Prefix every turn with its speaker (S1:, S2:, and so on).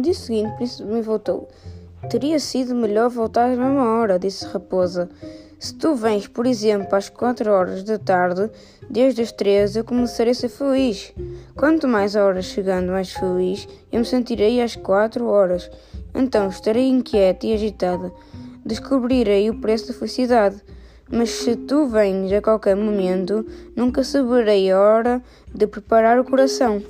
S1: No dia seguinte, o príncipe me voltou. Teria sido melhor voltar à mesma hora, disse Raposa. Se tu vens, por exemplo, às quatro horas da tarde, desde as três eu começarei a ser feliz. Quanto mais horas chegando, mais feliz eu me sentirei às quatro horas. Então estarei inquieta e agitada. Descobrirei o preço da felicidade. Mas se tu vens a qualquer momento, nunca saberei a hora de preparar o coração.